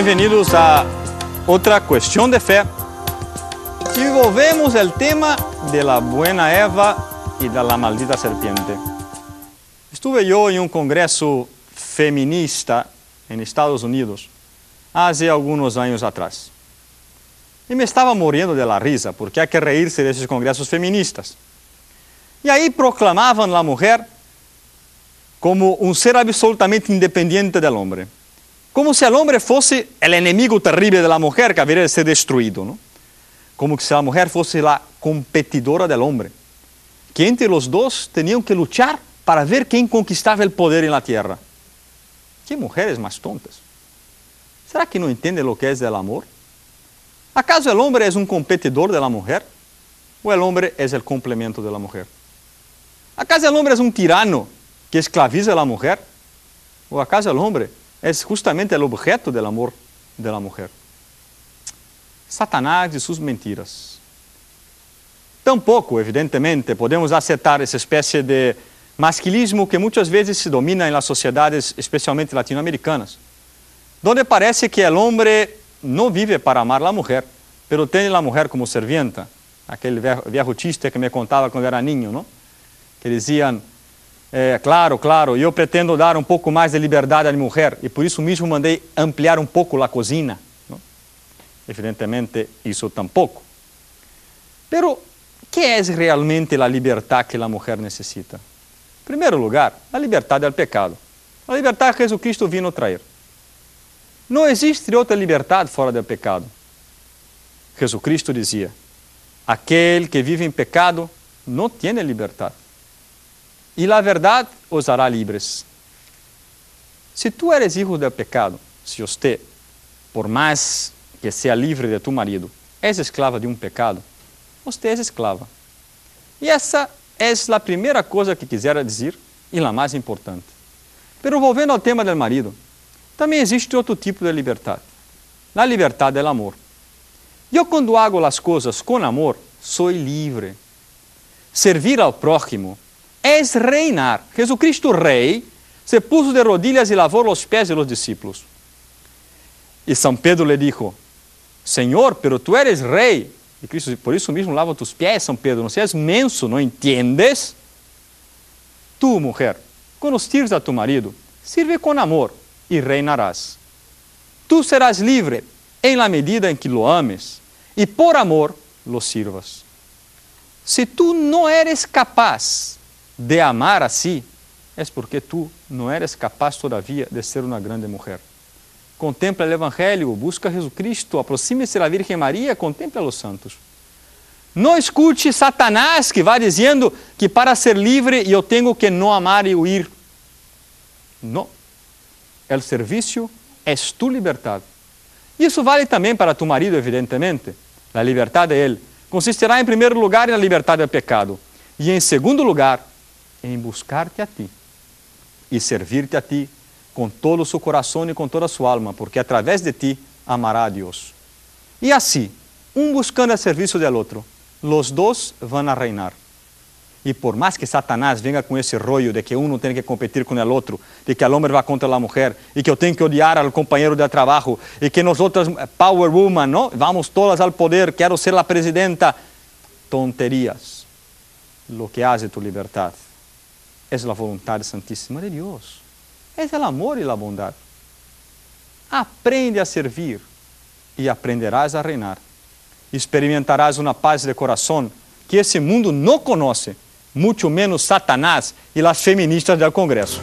Bem-vindos a outra questão de fé. Envolvemos o tema de la buena Eva e da maldita serpiente. Estuve eu em um congresso feminista em Estados Unidos há alguns anos atrás. E me estava morrendo de la risa, porque há que reírse desses congressos feministas. E aí proclamavam a mulher como um ser absolutamente independente do homem. Como se o homem fosse o inimigo terrível da mulher que haveria de ser destruído. ¿no? Como se a mulher fosse a competidora do homem. Que entre os dois tinham que lutar para ver quem conquistava o poder na terra. Que mulheres mais tontas. Será que não entendem o que é o amor? ¿Acaso o homem é um competidor da mulher? Ou o homem é o complemento da mulher? ¿Acaso o homem é um tirano que esclaviza a mulher? Ou acaso o homem é justamente o objeto do amor da mulher? Satanás e suas mentiras. Tampouco, evidentemente, podemos aceitar essa espécie de masculismo que muitas vezes se domina nas sociedades, especialmente latino-americanas, onde parece que o homem não vive para amar a mulher, pero tem a mulher como servienta. Aquele velho chiste que me contava quando era niño, não? Que diziam, é, claro, claro, eu pretendo dar um pouco mais de liberdade à mulher e por isso mesmo mandei ampliar um pouco a cozinha. Não? Evidentemente, isso tampouco. Pero, que é realmente a liberdade que a mulher necessita? Em primeiro lugar, a liberdade do pecado. A liberdade que Jesus Cristo vino trazer. Não existe outra liberdade fora do pecado. Jesus Cristo dizia: aquele que vive em pecado não tem liberdade. E a verdade os hará livres. Se tu eres hijo do pecado, se você, por mais que seja livre de tu marido, és esclava de um pecado, você é esclava. E essa é a primeira coisa que quisera dizer e a mais importante. Pero volvendo ao tema do marido, também existe outro tipo de liberdade. A liberdade é o amor. Eu, quando hago as coisas com amor, sou livre. Servir ao próximo é reinar. Jesucristo, rei, se puso de rodilhas e lavou os pés de los discípulos. E São Pedro lhe dijo: Senhor, pero tu eres rei. E Cristo, por isso mesmo, lava tus pés, São Pedro. Não seas menso, não entendes? Tu, mulher, quando sirves a tu marido, sirve com amor e reinarás. Tu serás livre em la medida em que lo ames e por amor lo sirvas. Se tu não eres capaz de amar assim, é porque tu não eres capaz todavia de ser uma grande mulher. Contempla o Evangelho, busca Jesus Cristo, aproxime-se da Virgem Maria, contempla os santos. Não escute Satanás que vai dizendo que para ser livre eu tenho que não amar e huir. Não. O serviço é tu liberdade. Isso vale também para tu marido, evidentemente. A liberdade de ele consistirá, em primeiro lugar, na liberdade do pecado. E, em segundo lugar, em buscar-te a ti e servir-te a ti com todo o seu coração e com toda a sua alma, porque através de ti amará a Deus. E assim, um buscando a serviço do outro, os dois vão a reinar. E por mais que Satanás venha com esse rollo de que um não tem que competir com o outro, de que o homem vai contra a mulher, e que eu tenho que odiar ao companheiro de trabalho, e que nós outras, power woman, não? vamos todas ao poder, quero ser a presidenta. Tonterias. Lo que hace tu libertad es la voluntad santíssima de Deus. Es el amor e a bondade. Aprende a servir e aprenderás a reinar. Experimentarás uma paz de coração que esse mundo não conhece muito menos Satanás e as feministas do Congresso.